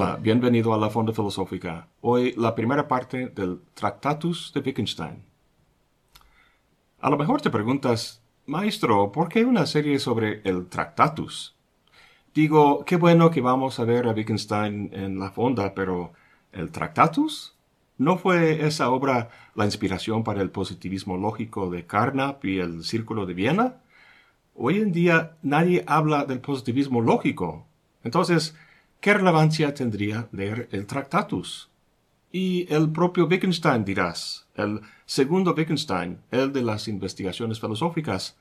Hola, bienvenido a la Fonda Filosófica. Hoy la primera parte del Tractatus de Wittgenstein. A lo mejor te preguntas, maestro, ¿por qué una serie sobre el Tractatus? Digo, qué bueno que vamos a ver a Wittgenstein en la Fonda, pero ¿el Tractatus? ¿No fue esa obra la inspiración para el positivismo lógico de Carnap y el Círculo de Viena? Hoy en día nadie habla del positivismo lógico. Entonces, ¿qué relevancia tendría leer el Tractatus? Y el propio Wittgenstein, dirás, el segundo Wittgenstein, el de las investigaciones filosóficas,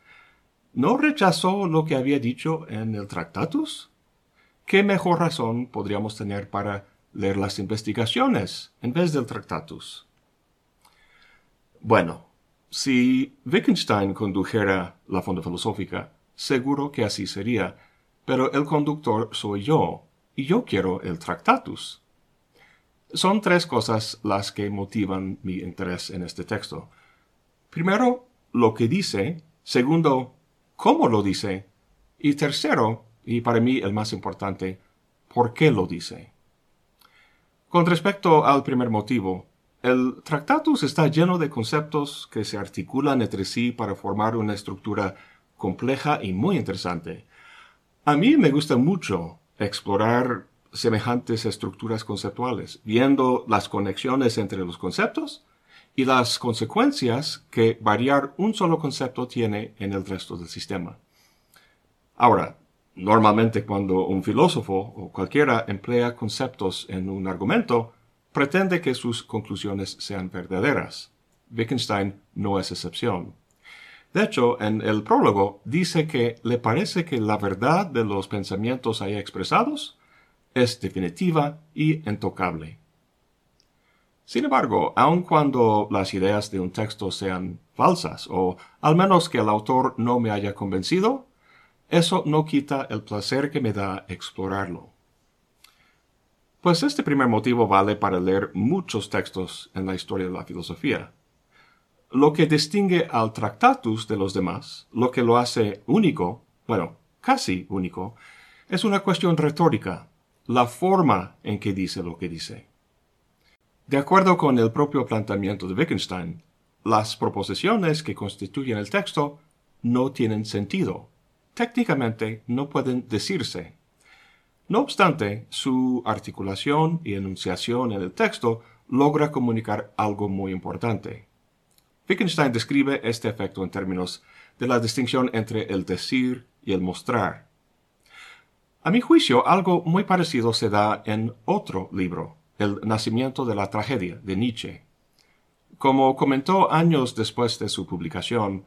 ¿no rechazó lo que había dicho en el Tractatus? ¿Qué mejor razón podríamos tener para leer las investigaciones en vez del Tractatus? Bueno, si Wittgenstein condujera la fonda filosófica, seguro que así sería, pero el conductor soy yo, y yo quiero el Tractatus. Son tres cosas las que motivan mi interés en este texto. Primero, lo que dice. Segundo, cómo lo dice. Y tercero, y para mí el más importante, por qué lo dice. Con respecto al primer motivo, el Tractatus está lleno de conceptos que se articulan entre sí para formar una estructura compleja y muy interesante. A mí me gusta mucho explorar semejantes estructuras conceptuales, viendo las conexiones entre los conceptos y las consecuencias que variar un solo concepto tiene en el resto del sistema. Ahora, normalmente cuando un filósofo o cualquiera emplea conceptos en un argumento, pretende que sus conclusiones sean verdaderas. Wittgenstein no es excepción. De hecho, en el prólogo dice que le parece que la verdad de los pensamientos ahí expresados es definitiva y intocable. Sin embargo, aun cuando las ideas de un texto sean falsas, o al menos que el autor no me haya convencido, eso no quita el placer que me da explorarlo. Pues este primer motivo vale para leer muchos textos en la historia de la filosofía. Lo que distingue al Tractatus de los demás, lo que lo hace único, bueno, casi único, es una cuestión retórica, la forma en que dice lo que dice. De acuerdo con el propio planteamiento de Wittgenstein, las proposiciones que constituyen el texto no tienen sentido. Técnicamente no pueden decirse. No obstante, su articulación y enunciación en el texto logra comunicar algo muy importante. Wittgenstein describe este efecto en términos de la distinción entre el decir y el mostrar. A mi juicio, algo muy parecido se da en otro libro, El nacimiento de la tragedia, de Nietzsche. Como comentó años después de su publicación,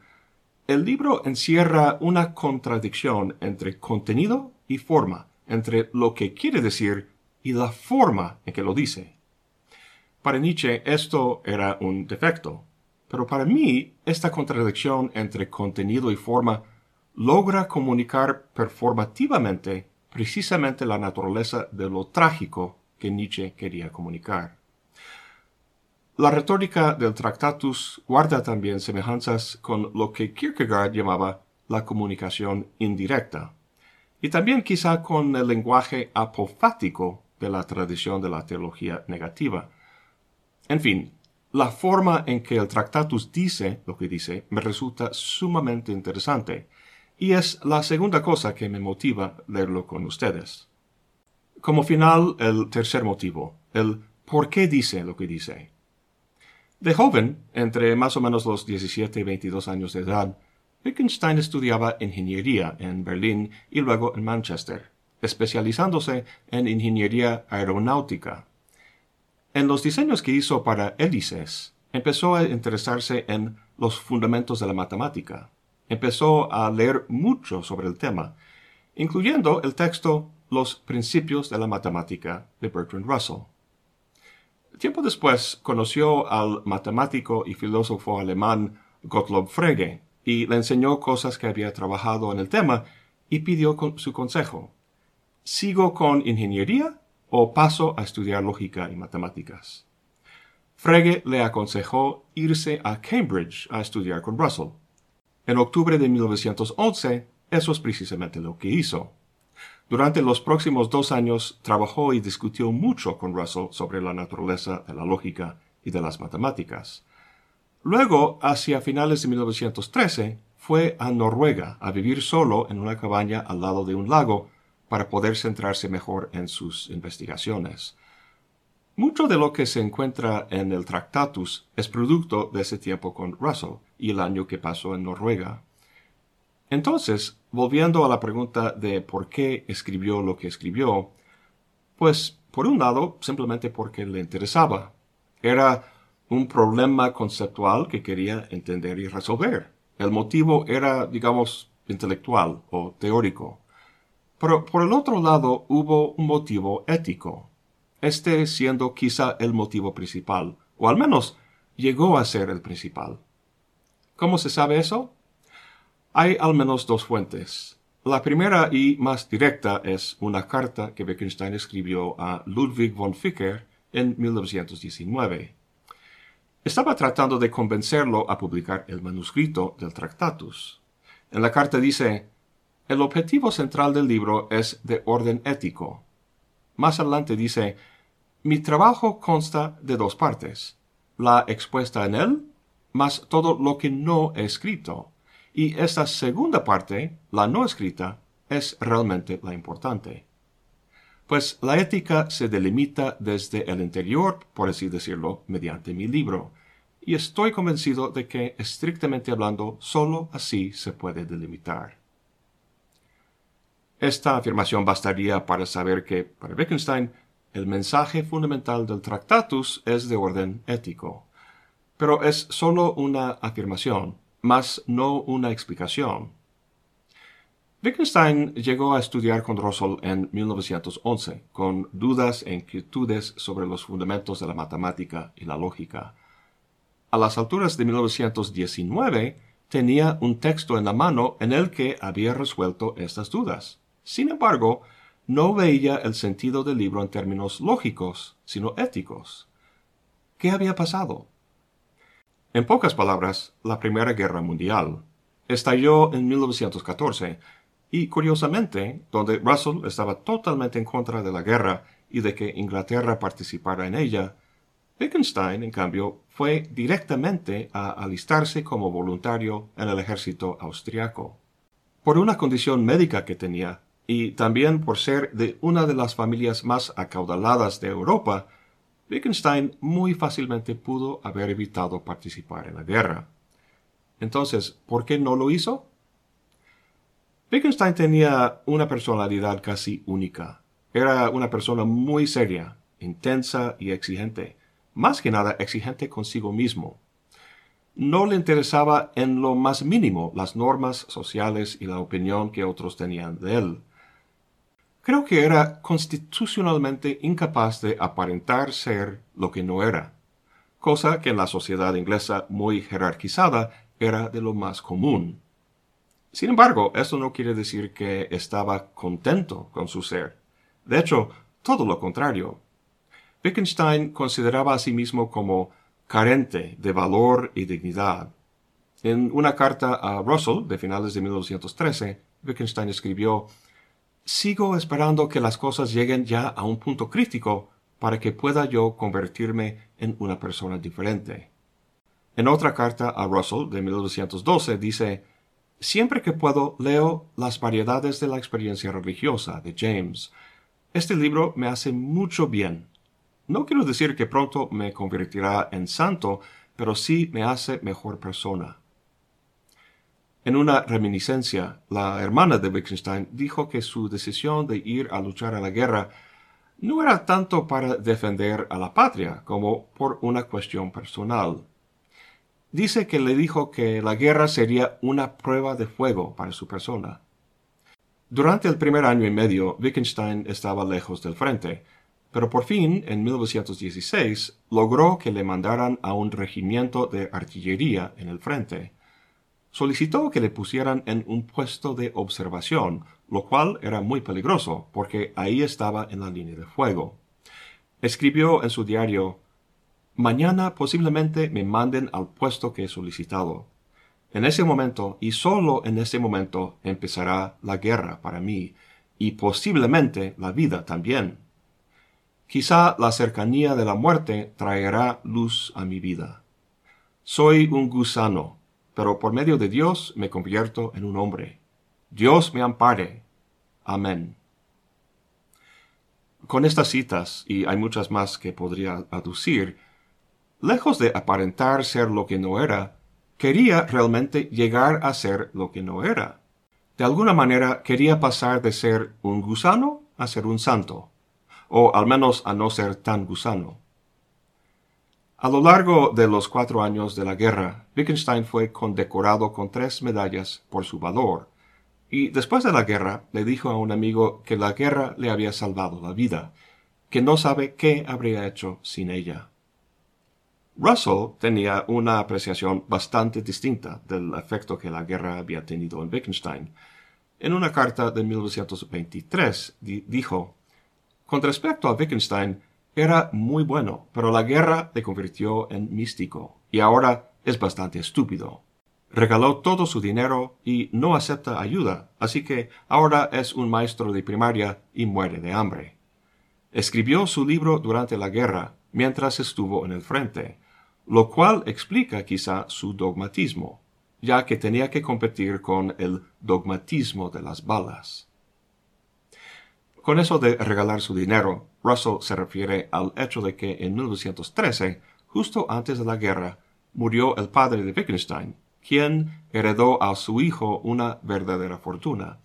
el libro encierra una contradicción entre contenido y forma, entre lo que quiere decir y la forma en que lo dice. Para Nietzsche esto era un defecto, pero para mí, esta contradicción entre contenido y forma logra comunicar performativamente precisamente la naturaleza de lo trágico que Nietzsche quería comunicar. La retórica del Tractatus guarda también semejanzas con lo que Kierkegaard llamaba la comunicación indirecta, y también quizá con el lenguaje apofático de la tradición de la teología negativa. En fin, la forma en que el Tractatus dice lo que dice me resulta sumamente interesante, y es la segunda cosa que me motiva leerlo con ustedes. Como final, el tercer motivo, el por qué dice lo que dice. De joven, entre más o menos los 17 y 22 años de edad, Wittgenstein estudiaba ingeniería en Berlín y luego en Manchester, especializándose en ingeniería aeronáutica en los diseños que hizo para hélices, empezó a interesarse en los fundamentos de la matemática. Empezó a leer mucho sobre el tema, incluyendo el texto Los principios de la matemática de Bertrand Russell. Tiempo después conoció al matemático y filósofo alemán Gottlob Frege y le enseñó cosas que había trabajado en el tema y pidió su consejo. ¿Sigo con ingeniería o paso a estudiar lógica y matemáticas. Frege le aconsejó irse a Cambridge a estudiar con Russell. En octubre de 1911, eso es precisamente lo que hizo. Durante los próximos dos años trabajó y discutió mucho con Russell sobre la naturaleza de la lógica y de las matemáticas. Luego, hacia finales de 1913, fue a Noruega a vivir solo en una cabaña al lado de un lago para poder centrarse mejor en sus investigaciones. Mucho de lo que se encuentra en el Tractatus es producto de ese tiempo con Russell y el año que pasó en Noruega. Entonces, volviendo a la pregunta de por qué escribió lo que escribió, pues, por un lado, simplemente porque le interesaba. Era un problema conceptual que quería entender y resolver. El motivo era, digamos, intelectual o teórico. Pero por el otro lado hubo un motivo ético, este siendo quizá el motivo principal, o al menos llegó a ser el principal. ¿Cómo se sabe eso? Hay al menos dos fuentes. La primera y más directa es una carta que Wittgenstein escribió a Ludwig von Ficker en 1919. Estaba tratando de convencerlo a publicar el manuscrito del Tractatus. En la carta dice, el objetivo central del libro es de orden ético. Más adelante dice, mi trabajo consta de dos partes, la expuesta en él, más todo lo que no he escrito y esta segunda parte, la no escrita, es realmente la importante. Pues la ética se delimita desde el interior, por así decirlo, mediante mi libro, y estoy convencido de que, estrictamente hablando, sólo así se puede delimitar. Esta afirmación bastaría para saber que, para Wittgenstein, el mensaje fundamental del Tractatus es de orden ético. Pero es sólo una afirmación, mas no una explicación. Wittgenstein llegó a estudiar con Russell en 1911, con dudas e inquietudes sobre los fundamentos de la matemática y la lógica. A las alturas de 1919, tenía un texto en la mano en el que había resuelto estas dudas. Sin embargo, no veía el sentido del libro en términos lógicos, sino éticos. ¿Qué había pasado? En pocas palabras, la Primera Guerra Mundial estalló en 1914 y, curiosamente, donde Russell estaba totalmente en contra de la guerra y de que Inglaterra participara en ella, Wittgenstein, en cambio, fue directamente a alistarse como voluntario en el ejército austriaco. Por una condición médica que tenía, y también por ser de una de las familias más acaudaladas de Europa, Wittgenstein muy fácilmente pudo haber evitado participar en la guerra. Entonces, ¿por qué no lo hizo? Wittgenstein tenía una personalidad casi única. Era una persona muy seria, intensa y exigente, más que nada exigente consigo mismo. No le interesaba en lo más mínimo las normas sociales y la opinión que otros tenían de él. Creo que era constitucionalmente incapaz de aparentar ser lo que no era, cosa que en la sociedad inglesa muy jerarquizada era de lo más común. Sin embargo, esto no quiere decir que estaba contento con su ser. De hecho, todo lo contrario. Wittgenstein consideraba a sí mismo como carente de valor y dignidad. En una carta a Russell de finales de 1913, Wittgenstein escribió sigo esperando que las cosas lleguen ya a un punto crítico para que pueda yo convertirme en una persona diferente. En otra carta a Russell de 1912 dice, Siempre que puedo leo Las variedades de la experiencia religiosa de James. Este libro me hace mucho bien. No quiero decir que pronto me convertirá en santo, pero sí me hace mejor persona. En una reminiscencia, la hermana de Wittgenstein dijo que su decisión de ir a luchar a la guerra no era tanto para defender a la patria como por una cuestión personal. Dice que le dijo que la guerra sería una prueba de fuego para su persona. Durante el primer año y medio, Wittgenstein estaba lejos del frente, pero por fin, en 1916, logró que le mandaran a un regimiento de artillería en el frente solicitó que le pusieran en un puesto de observación, lo cual era muy peligroso, porque ahí estaba en la línea de fuego. Escribió en su diario Mañana posiblemente me manden al puesto que he solicitado. En ese momento, y solo en ese momento, empezará la guerra para mí, y posiblemente la vida también. Quizá la cercanía de la muerte traerá luz a mi vida. Soy un gusano, pero por medio de Dios me convierto en un hombre. Dios me ampare. Amén. Con estas citas, y hay muchas más que podría aducir, lejos de aparentar ser lo que no era, quería realmente llegar a ser lo que no era. De alguna manera quería pasar de ser un gusano a ser un santo, o al menos a no ser tan gusano. A lo largo de los cuatro años de la guerra, Wittgenstein fue condecorado con tres medallas por su valor, y después de la guerra le dijo a un amigo que la guerra le había salvado la vida, que no sabe qué habría hecho sin ella. Russell tenía una apreciación bastante distinta del efecto que la guerra había tenido en Wittgenstein. En una carta de 1923 dijo, Con respecto a Wittgenstein, era muy bueno, pero la guerra le convirtió en místico, y ahora es bastante estúpido. Regaló todo su dinero y no acepta ayuda, así que ahora es un maestro de primaria y muere de hambre. Escribió su libro durante la guerra, mientras estuvo en el frente, lo cual explica quizá su dogmatismo, ya que tenía que competir con el dogmatismo de las balas. Con eso de regalar su dinero, Russell se refiere al hecho de que en 1913, justo antes de la guerra, murió el padre de Wittgenstein, quien heredó a su hijo una verdadera fortuna.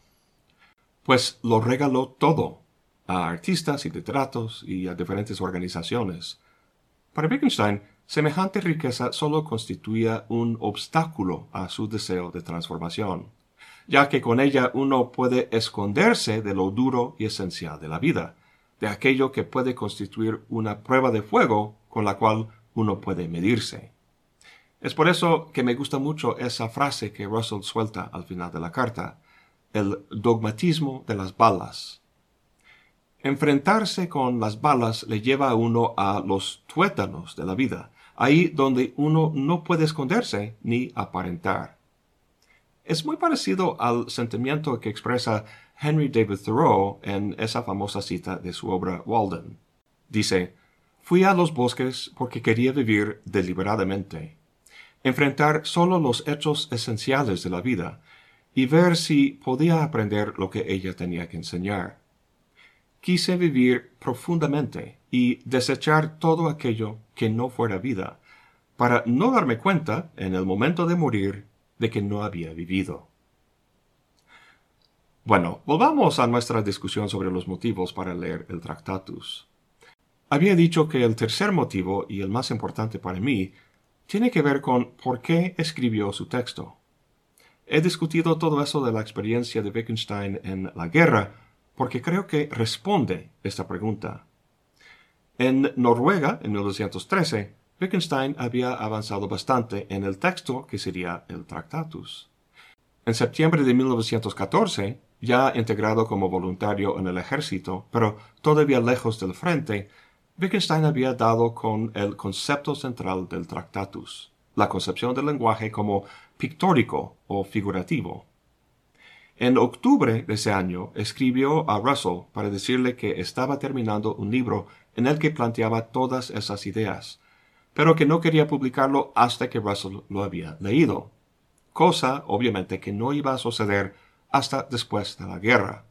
Pues lo regaló todo, a artistas y literatos y a diferentes organizaciones. Para Wittgenstein, semejante riqueza solo constituía un obstáculo a su deseo de transformación, ya que con ella uno puede esconderse de lo duro y esencial de la vida, de aquello que puede constituir una prueba de fuego con la cual uno puede medirse. Es por eso que me gusta mucho esa frase que Russell suelta al final de la carta, el dogmatismo de las balas. Enfrentarse con las balas le lleva a uno a los tuétanos de la vida, ahí donde uno no puede esconderse ni aparentar. Es muy parecido al sentimiento que expresa Henry David Thoreau en esa famosa cita de su obra Walden. Dice, Fui a los bosques porque quería vivir deliberadamente, enfrentar solo los hechos esenciales de la vida y ver si podía aprender lo que ella tenía que enseñar. Quise vivir profundamente y desechar todo aquello que no fuera vida, para no darme cuenta, en el momento de morir, de que no había vivido. Bueno, volvamos a nuestra discusión sobre los motivos para leer el Tractatus. Había dicho que el tercer motivo, y el más importante para mí, tiene que ver con por qué escribió su texto. He discutido todo eso de la experiencia de Wittgenstein en la guerra porque creo que responde esta pregunta. En Noruega, en 1913, Wittgenstein había avanzado bastante en el texto que sería el Tractatus. En septiembre de 1914, ya integrado como voluntario en el ejército, pero todavía lejos del frente, Wittgenstein había dado con el concepto central del Tractatus, la concepción del lenguaje como pictórico o figurativo. En octubre de ese año escribió a Russell para decirle que estaba terminando un libro en el que planteaba todas esas ideas, pero que no quería publicarlo hasta que Russell lo había leído, cosa obviamente que no iba a suceder hasta después de la guerra.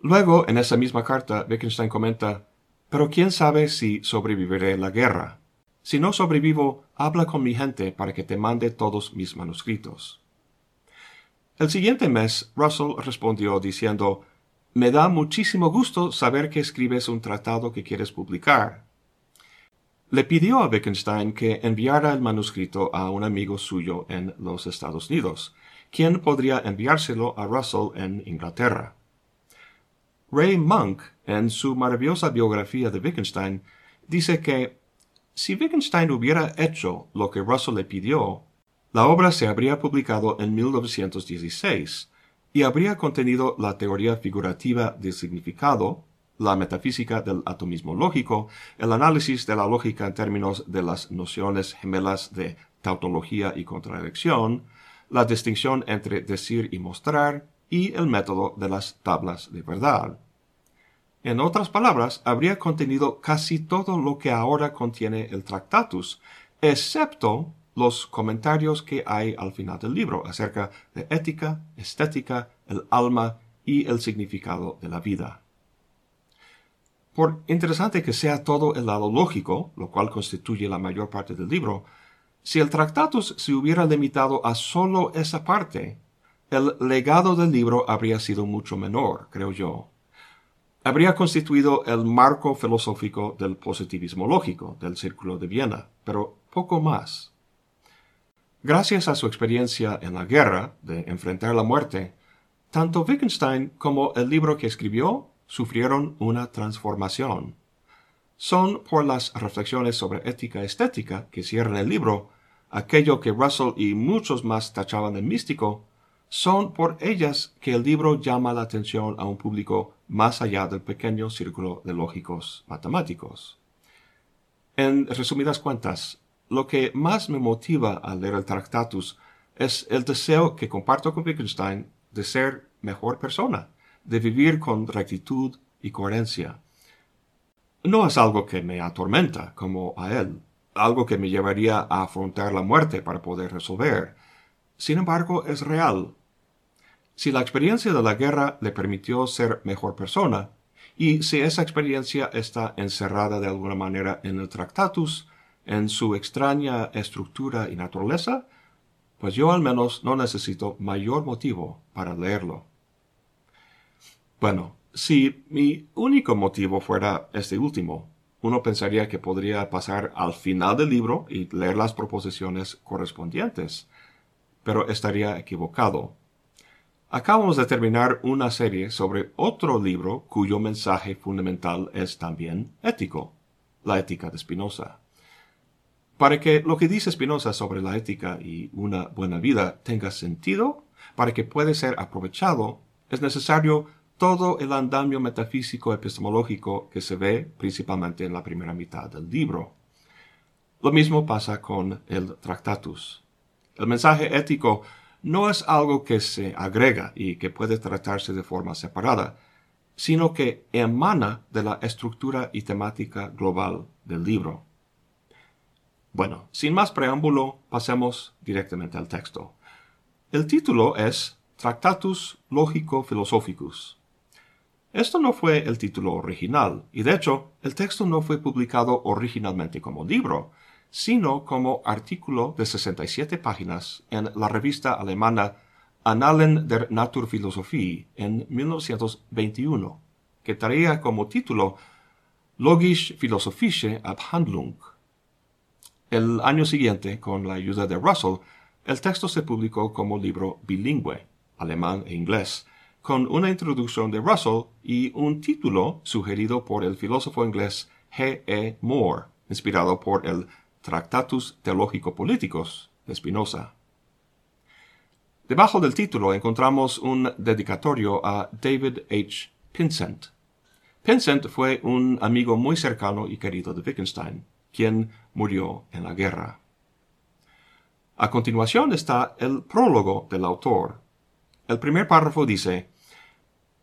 Luego, en esa misma carta, Wittgenstein comenta pero quién sabe si sobreviviré la guerra. Si no sobrevivo, habla con mi gente para que te mande todos mis manuscritos. El siguiente mes, Russell respondió diciendo, Me da muchísimo gusto saber que escribes un tratado que quieres publicar. Le pidió a Wittgenstein que enviara el manuscrito a un amigo suyo en los Estados Unidos, quien podría enviárselo a Russell en Inglaterra. Ray Monk, en su maravillosa biografía de Wittgenstein, dice que si Wittgenstein hubiera hecho lo que Russell le pidió, la obra se habría publicado en 1916 y habría contenido la teoría figurativa del significado, la metafísica del atomismo lógico, el análisis de la lógica en términos de las nociones gemelas de tautología y contradicción, la distinción entre decir y mostrar, y el método de las tablas de verdad. En otras palabras, habría contenido casi todo lo que ahora contiene el Tractatus, excepto los comentarios que hay al final del libro acerca de ética, estética, el alma y el significado de la vida. Por interesante que sea todo el lado lógico, lo cual constituye la mayor parte del libro, si el Tractatus se hubiera limitado a solo esa parte, el legado del libro habría sido mucho menor, creo yo. Habría constituido el marco filosófico del positivismo lógico del Círculo de Viena, pero poco más. Gracias a su experiencia en la guerra de enfrentar la muerte, tanto Wittgenstein como el libro que escribió sufrieron una transformación. Son por las reflexiones sobre ética estética que cierran el libro, aquello que Russell y muchos más tachaban de místico, son por ellas que el libro llama la atención a un público más allá del pequeño círculo de lógicos matemáticos. En resumidas cuentas, lo que más me motiva al leer el Tractatus es el deseo que comparto con Wittgenstein de ser mejor persona, de vivir con rectitud y coherencia. No es algo que me atormenta como a él, algo que me llevaría a afrontar la muerte para poder resolver. Sin embargo, es real. Si la experiencia de la guerra le permitió ser mejor persona, y si esa experiencia está encerrada de alguna manera en el Tractatus, en su extraña estructura y naturaleza, pues yo al menos no necesito mayor motivo para leerlo. Bueno, si mi único motivo fuera este último, uno pensaría que podría pasar al final del libro y leer las proposiciones correspondientes, pero estaría equivocado. Acabamos de terminar una serie sobre otro libro cuyo mensaje fundamental es también ético, la ética de Spinoza. Para que lo que dice Spinoza sobre la ética y una buena vida tenga sentido, para que pueda ser aprovechado, es necesario todo el andamio metafísico epistemológico que se ve principalmente en la primera mitad del libro. Lo mismo pasa con el Tractatus. El mensaje ético no es algo que se agrega y que puede tratarse de forma separada, sino que emana de la estructura y temática global del libro. Bueno, sin más preámbulo, pasemos directamente al texto. El título es Tractatus Logico Philosophicus, esto no fue el título original, y de hecho, el texto no fue publicado originalmente como libro, sino como artículo de 67 páginas en la revista alemana Annalen der Naturphilosophie en 1921, que traía como título Logisch-philosophische Abhandlung. El año siguiente, con la ayuda de Russell, el texto se publicó como libro bilingüe, alemán e inglés, con una introducción de Russell y un título sugerido por el filósofo inglés G. E. Moore, inspirado por el Tractatus Teológico-Políticos de Spinoza. Debajo del título encontramos un dedicatorio a David H. Pinsent. Pinsent fue un amigo muy cercano y querido de Wittgenstein, quien murió en la guerra. A continuación está el prólogo del autor. El primer párrafo dice,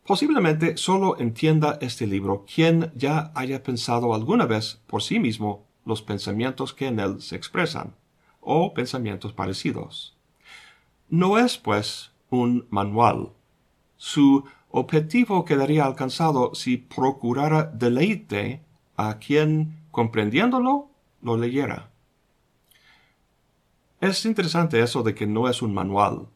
Posiblemente solo entienda este libro quien ya haya pensado alguna vez por sí mismo los pensamientos que en él se expresan, o pensamientos parecidos. No es, pues, un manual. Su objetivo quedaría alcanzado si procurara deleite a quien, comprendiéndolo, lo leyera. Es interesante eso de que no es un manual,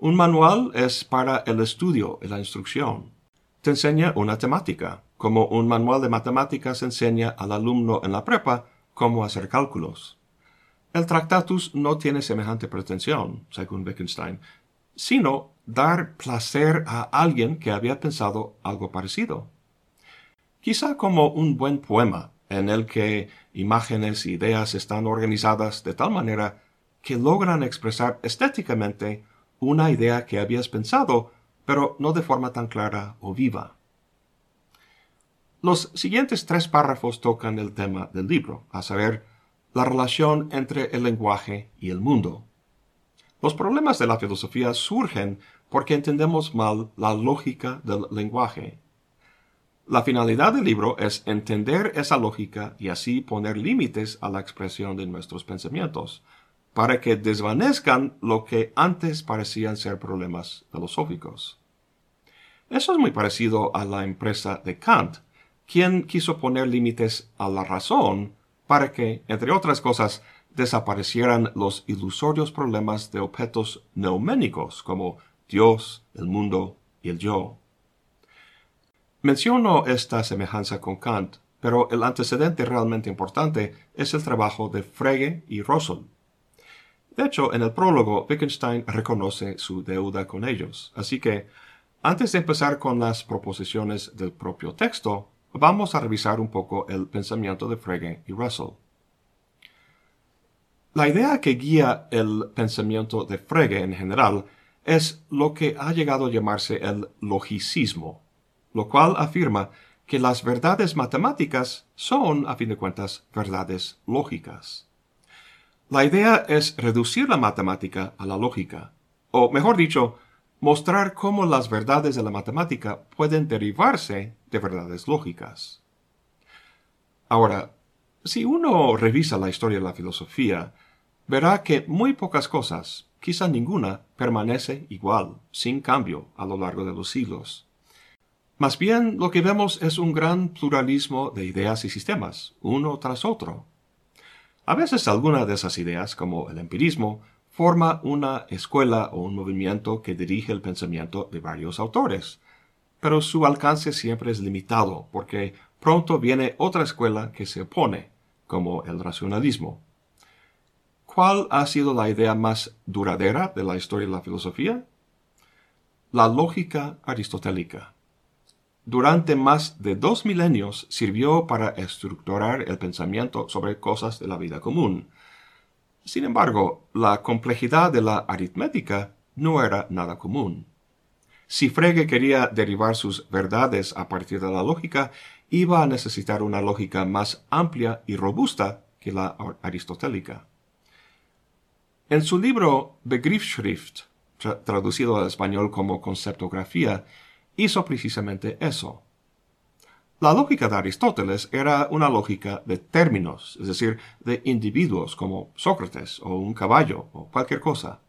un manual es para el estudio y la instrucción. Te enseña una temática, como un manual de matemáticas enseña al alumno en la prepa cómo hacer cálculos. El Tractatus no tiene semejante pretensión, según Wittgenstein, sino dar placer a alguien que había pensado algo parecido. Quizá como un buen poema, en el que imágenes e ideas están organizadas de tal manera que logran expresar estéticamente una idea que habías pensado, pero no de forma tan clara o viva. Los siguientes tres párrafos tocan el tema del libro, a saber, la relación entre el lenguaje y el mundo. Los problemas de la filosofía surgen porque entendemos mal la lógica del lenguaje. La finalidad del libro es entender esa lógica y así poner límites a la expresión de nuestros pensamientos, para que desvanezcan lo que antes parecían ser problemas filosóficos. Eso es muy parecido a la empresa de Kant, quien quiso poner límites a la razón para que, entre otras cosas, desaparecieran los ilusorios problemas de objetos neuménicos como Dios, el mundo y el yo. Menciono esta semejanza con Kant, pero el antecedente realmente importante es el trabajo de Frege y Russell. De hecho, en el prólogo, Wittgenstein reconoce su deuda con ellos, así que, antes de empezar con las proposiciones del propio texto, vamos a revisar un poco el pensamiento de Frege y Russell. La idea que guía el pensamiento de Frege en general es lo que ha llegado a llamarse el logicismo, lo cual afirma que las verdades matemáticas son, a fin de cuentas, verdades lógicas. La idea es reducir la matemática a la lógica, o mejor dicho, mostrar cómo las verdades de la matemática pueden derivarse de verdades lógicas. Ahora, si uno revisa la historia de la filosofía, verá que muy pocas cosas, quizá ninguna, permanece igual, sin cambio, a lo largo de los siglos. Más bien lo que vemos es un gran pluralismo de ideas y sistemas, uno tras otro. A veces alguna de esas ideas, como el empirismo, forma una escuela o un movimiento que dirige el pensamiento de varios autores, pero su alcance siempre es limitado porque pronto viene otra escuela que se opone, como el racionalismo. ¿Cuál ha sido la idea más duradera de la historia de la filosofía? La lógica aristotélica. Durante más de dos milenios sirvió para estructurar el pensamiento sobre cosas de la vida común. Sin embargo, la complejidad de la aritmética no era nada común. Si Frege quería derivar sus verdades a partir de la lógica, iba a necesitar una lógica más amplia y robusta que la aristotélica. En su libro Begriffsschrift, traducido al español como conceptografía, hizo precisamente eso. La lógica de Aristóteles era una lógica de términos, es decir, de individuos como Sócrates o un caballo o cualquier cosa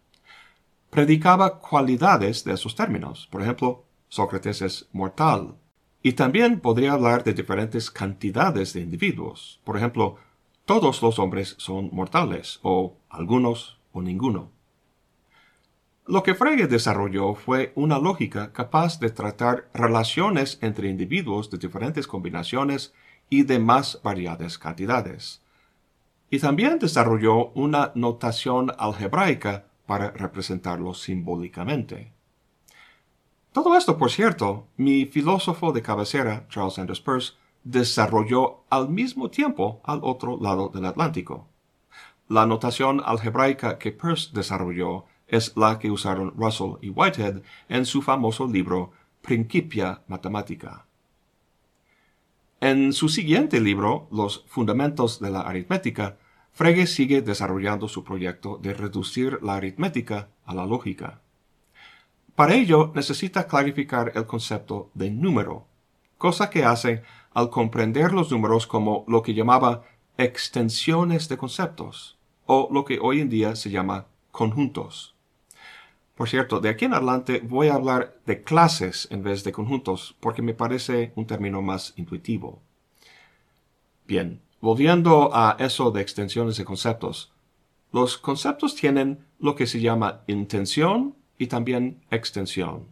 predicaba cualidades de esos términos. Por ejemplo, Sócrates es mortal. Y también podría hablar de diferentes cantidades de individuos. Por ejemplo, todos los hombres son mortales, o algunos o ninguno. Lo que Frege desarrolló fue una lógica capaz de tratar relaciones entre individuos de diferentes combinaciones y de más variadas cantidades. Y también desarrolló una notación algebraica para representarlo simbólicamente. Todo esto, por cierto, mi filósofo de cabecera, Charles Sanders Peirce, desarrolló al mismo tiempo al otro lado del Atlántico. La notación algebraica que Peirce desarrolló es la que usaron Russell y Whitehead en su famoso libro Principia Mathematica. En su siguiente libro, Los Fundamentos de la Aritmética, Frege sigue desarrollando su proyecto de reducir la aritmética a la lógica. Para ello necesita clarificar el concepto de número, cosa que hace al comprender los números como lo que llamaba extensiones de conceptos, o lo que hoy en día se llama conjuntos. Por cierto, de aquí en adelante voy a hablar de clases en vez de conjuntos, porque me parece un término más intuitivo. Bien, Volviendo a eso de extensiones de conceptos, los conceptos tienen lo que se llama intención y también extensión.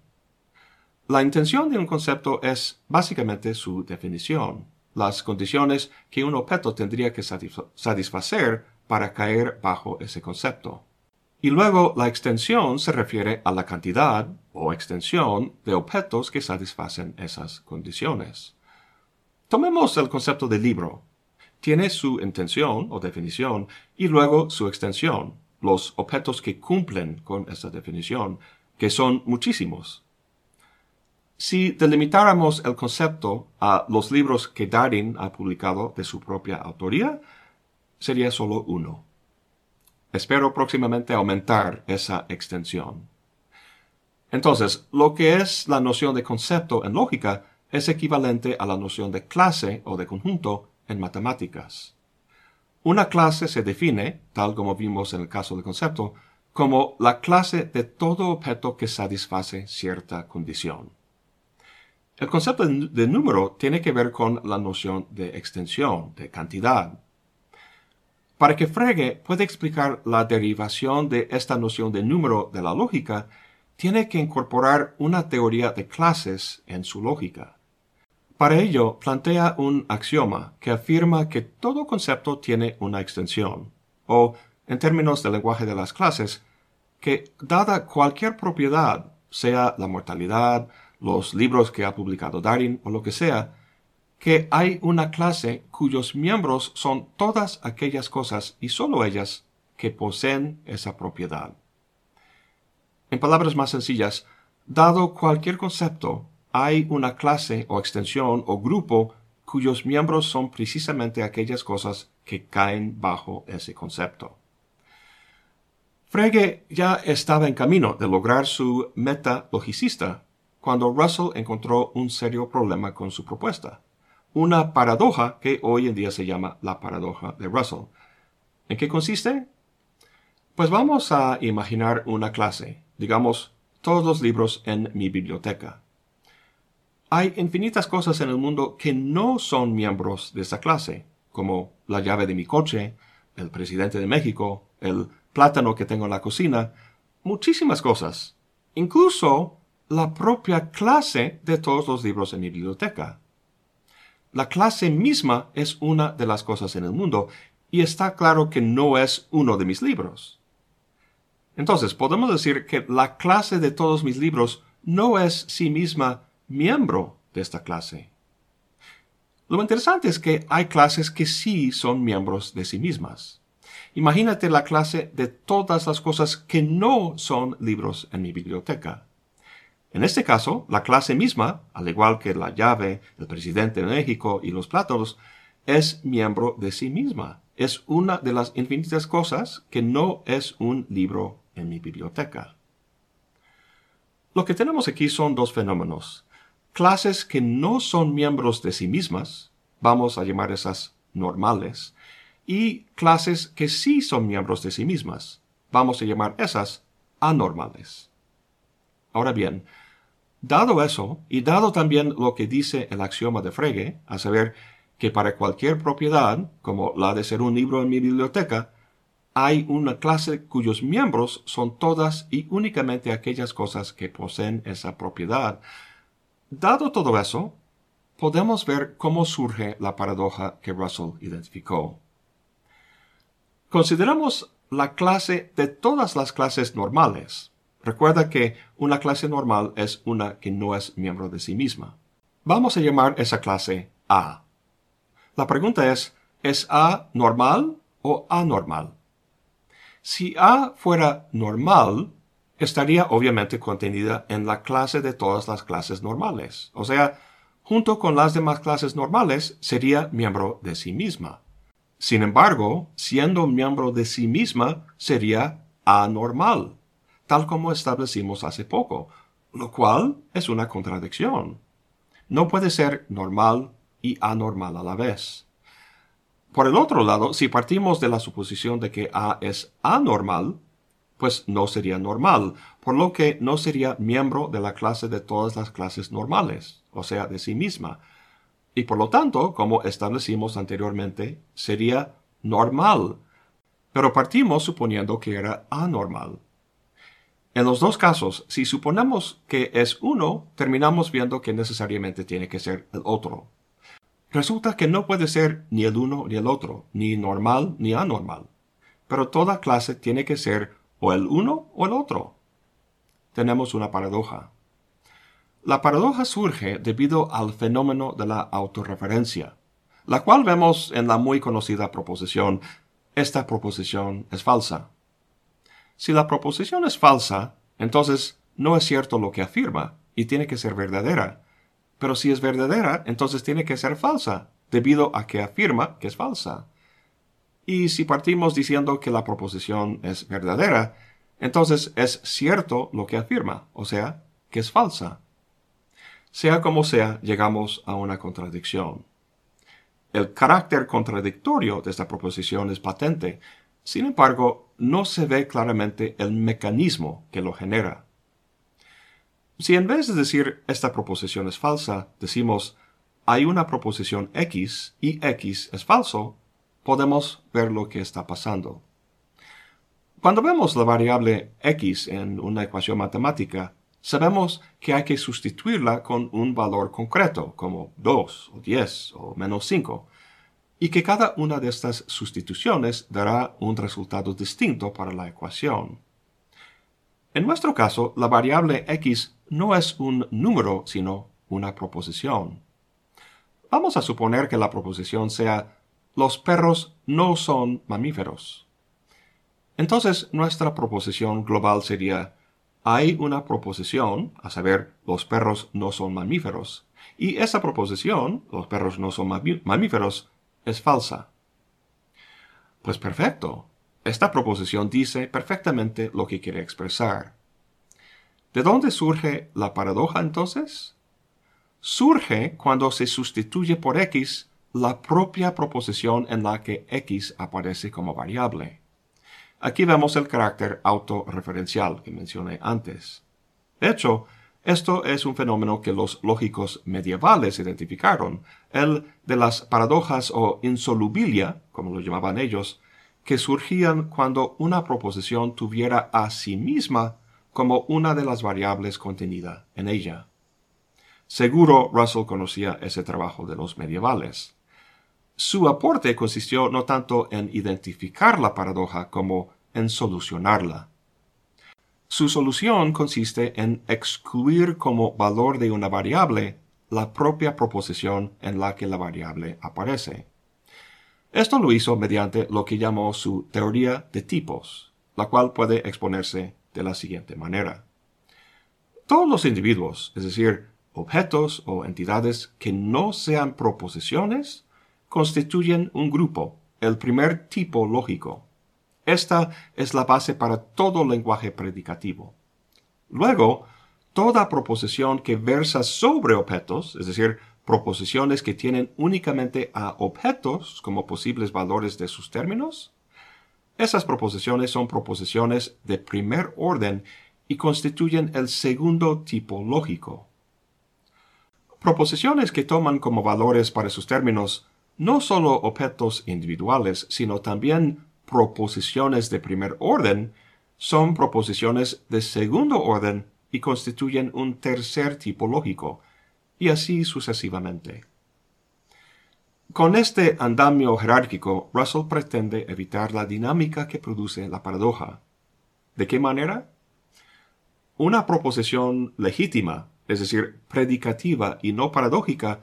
La intención de un concepto es básicamente su definición, las condiciones que un objeto tendría que satisfacer para caer bajo ese concepto. Y luego la extensión se refiere a la cantidad o extensión de objetos que satisfacen esas condiciones. Tomemos el concepto de libro tiene su intención o definición y luego su extensión, los objetos que cumplen con esa definición, que son muchísimos. Si delimitáramos el concepto a los libros que Darwin ha publicado de su propia autoría, sería solo uno. Espero próximamente aumentar esa extensión. Entonces, lo que es la noción de concepto en lógica es equivalente a la noción de clase o de conjunto en matemáticas. Una clase se define, tal como vimos en el caso del concepto, como la clase de todo objeto que satisface cierta condición. El concepto de número tiene que ver con la noción de extensión, de cantidad. Para que Frege pueda explicar la derivación de esta noción de número de la lógica, tiene que incorporar una teoría de clases en su lógica. Para ello, plantea un axioma que afirma que todo concepto tiene una extensión, o, en términos del lenguaje de las clases, que dada cualquier propiedad, sea la mortalidad, los libros que ha publicado Darwin o lo que sea, que hay una clase cuyos miembros son todas aquellas cosas y sólo ellas que poseen esa propiedad. En palabras más sencillas, dado cualquier concepto, hay una clase o extensión o grupo cuyos miembros son precisamente aquellas cosas que caen bajo ese concepto. Frege ya estaba en camino de lograr su meta logicista cuando Russell encontró un serio problema con su propuesta, una paradoja que hoy en día se llama la paradoja de Russell. ¿En qué consiste? Pues vamos a imaginar una clase, digamos, todos los libros en mi biblioteca. Hay infinitas cosas en el mundo que no son miembros de esa clase, como la llave de mi coche, el presidente de México, el plátano que tengo en la cocina, muchísimas cosas. Incluso la propia clase de todos los libros en mi biblioteca. La clase misma es una de las cosas en el mundo, y está claro que no es uno de mis libros. Entonces, podemos decir que la clase de todos mis libros no es sí misma miembro de esta clase. Lo interesante es que hay clases que sí son miembros de sí mismas. Imagínate la clase de todas las cosas que no son libros en mi biblioteca. En este caso, la clase misma, al igual que la llave, el presidente de México y los plátanos, es miembro de sí misma. Es una de las infinitas cosas que no es un libro en mi biblioteca. Lo que tenemos aquí son dos fenómenos. Clases que no son miembros de sí mismas, vamos a llamar esas normales, y clases que sí son miembros de sí mismas, vamos a llamar esas anormales. Ahora bien, dado eso, y dado también lo que dice el axioma de Frege, a saber que para cualquier propiedad, como la de ser un libro en mi biblioteca, hay una clase cuyos miembros son todas y únicamente aquellas cosas que poseen esa propiedad. Dado todo eso, podemos ver cómo surge la paradoja que Russell identificó. Consideramos la clase de todas las clases normales, Recuerda que una clase normal es una que no es miembro de sí misma. Vamos a llamar esa clase A. La pregunta es, ¿es A normal o anormal? Si A fuera normal, estaría obviamente contenida en la clase de todas las clases normales. O sea, junto con las demás clases normales, sería miembro de sí misma. Sin embargo, siendo miembro de sí misma, sería anormal tal como establecimos hace poco, lo cual es una contradicción. No puede ser normal y anormal a la vez. Por el otro lado, si partimos de la suposición de que A es anormal, pues no sería normal, por lo que no sería miembro de la clase de todas las clases normales, o sea, de sí misma. Y por lo tanto, como establecimos anteriormente, sería normal. Pero partimos suponiendo que era anormal. En los dos casos, si suponemos que es uno, terminamos viendo que necesariamente tiene que ser el otro. Resulta que no puede ser ni el uno ni el otro, ni normal ni anormal. Pero toda clase tiene que ser o el uno o el otro. Tenemos una paradoja. La paradoja surge debido al fenómeno de la autorreferencia, la cual vemos en la muy conocida proposición, esta proposición es falsa. Si la proposición es falsa, entonces no es cierto lo que afirma y tiene que ser verdadera. Pero si es verdadera, entonces tiene que ser falsa, debido a que afirma que es falsa. Y si partimos diciendo que la proposición es verdadera, entonces es cierto lo que afirma, o sea, que es falsa. Sea como sea, llegamos a una contradicción. El carácter contradictorio de esta proposición es patente, sin embargo, no se ve claramente el mecanismo que lo genera. Si en vez de decir esta proposición es falsa, decimos hay una proposición X y X es falso, podemos ver lo que está pasando. Cuando vemos la variable X en una ecuación matemática, sabemos que hay que sustituirla con un valor concreto, como 2 o 10 o menos 5, y que cada una de estas sustituciones dará un resultado distinto para la ecuación. En nuestro caso, la variable x no es un número, sino una proposición. Vamos a suponer que la proposición sea los perros no son mamíferos. Entonces, nuestra proposición global sería hay una proposición, a saber, los perros no son mamíferos, y esa proposición, los perros no son mamíferos, es falsa. Pues perfecto. Esta proposición dice perfectamente lo que quiere expresar. ¿De dónde surge la paradoja entonces? Surge cuando se sustituye por x la propia proposición en la que x aparece como variable. Aquí vemos el carácter autorreferencial que mencioné antes. De hecho, esto es un fenómeno que los lógicos medievales identificaron, el de las paradojas o insolubilia, como lo llamaban ellos, que surgían cuando una proposición tuviera a sí misma como una de las variables contenida en ella. Seguro Russell conocía ese trabajo de los medievales. Su aporte consistió no tanto en identificar la paradoja como en solucionarla. Su solución consiste en excluir como valor de una variable la propia proposición en la que la variable aparece. Esto lo hizo mediante lo que llamó su teoría de tipos, la cual puede exponerse de la siguiente manera. Todos los individuos, es decir, objetos o entidades que no sean proposiciones, constituyen un grupo, el primer tipo lógico. Esta es la base para todo lenguaje predicativo. Luego, toda proposición que versa sobre objetos, es decir, proposiciones que tienen únicamente a objetos como posibles valores de sus términos, esas proposiciones son proposiciones de primer orden y constituyen el segundo tipo lógico. Proposiciones que toman como valores para sus términos no solo objetos individuales, sino también proposiciones de primer orden son proposiciones de segundo orden y constituyen un tercer tipo lógico, y así sucesivamente. Con este andamio jerárquico, Russell pretende evitar la dinámica que produce la paradoja. ¿De qué manera? Una proposición legítima, es decir, predicativa y no paradójica,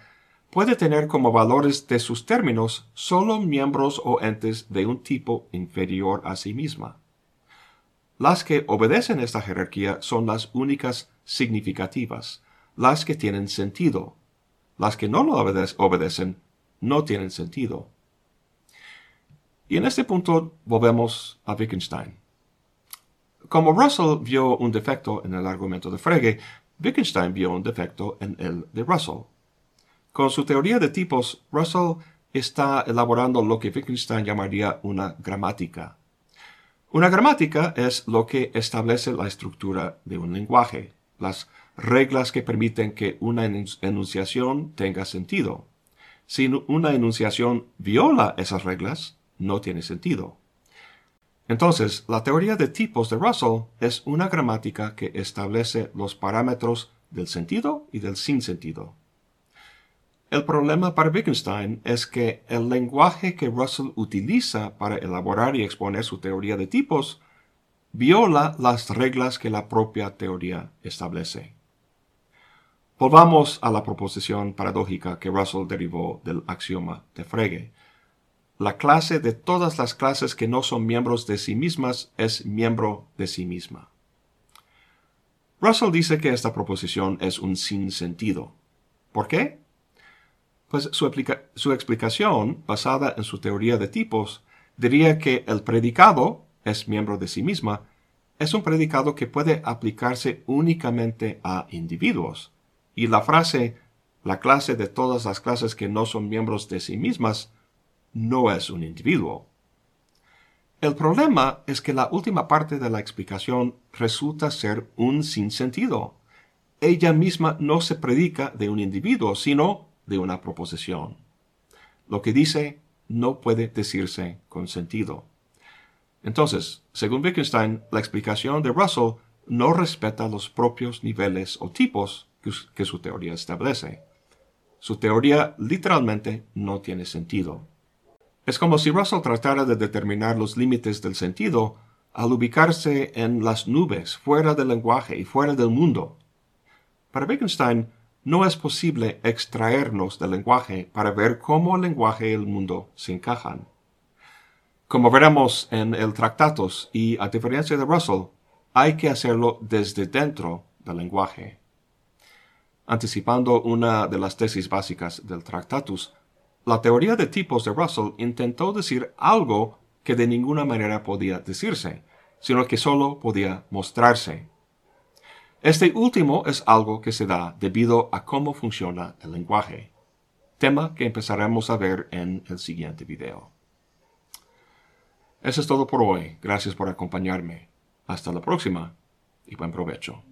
puede tener como valores de sus términos solo miembros o entes de un tipo inferior a sí misma. Las que obedecen esta jerarquía son las únicas significativas, las que tienen sentido. Las que no lo obedecen no tienen sentido. Y en este punto volvemos a Wittgenstein. Como Russell vio un defecto en el argumento de Frege, Wittgenstein vio un defecto en el de Russell. Con su teoría de tipos, Russell está elaborando lo que Wittgenstein llamaría una gramática. Una gramática es lo que establece la estructura de un lenguaje, las reglas que permiten que una enunciación tenga sentido. Si una enunciación viola esas reglas, no tiene sentido. Entonces, la teoría de tipos de Russell es una gramática que establece los parámetros del sentido y del sinsentido. El problema para Wittgenstein es que el lenguaje que Russell utiliza para elaborar y exponer su teoría de tipos viola las reglas que la propia teoría establece. Volvamos a la proposición paradójica que Russell derivó del axioma de Frege. La clase de todas las clases que no son miembros de sí mismas es miembro de sí misma. Russell dice que esta proposición es un sinsentido. ¿Por qué? Pues su, su explicación, basada en su teoría de tipos, diría que el predicado es miembro de sí misma es un predicado que puede aplicarse únicamente a individuos. Y la frase la clase de todas las clases que no son miembros de sí mismas no es un individuo. El problema es que la última parte de la explicación resulta ser un sinsentido. Ella misma no se predica de un individuo, sino de una proposición. Lo que dice no puede decirse con sentido. Entonces, según Wittgenstein, la explicación de Russell no respeta los propios niveles o tipos que, su teoría establece. Su teoría literalmente no tiene sentido. Es como si Russell tratara de determinar los límites del sentido al ubicarse en las nubes, fuera del lenguaje y fuera del mundo. Para Wittgenstein, no es posible extraernos del lenguaje para ver cómo el lenguaje y el mundo se encajan. Como veremos en el Tractatus, y a diferencia de Russell, hay que hacerlo desde dentro del lenguaje. Anticipando una de las tesis básicas del Tractatus, la teoría de tipos de Russell intentó decir algo que de ninguna manera podía decirse, sino que solo podía mostrarse. Este último es algo que se da debido a cómo funciona el lenguaje, tema que empezaremos a ver en el siguiente video. Eso es todo por hoy. Gracias por acompañarme. Hasta la próxima y buen provecho.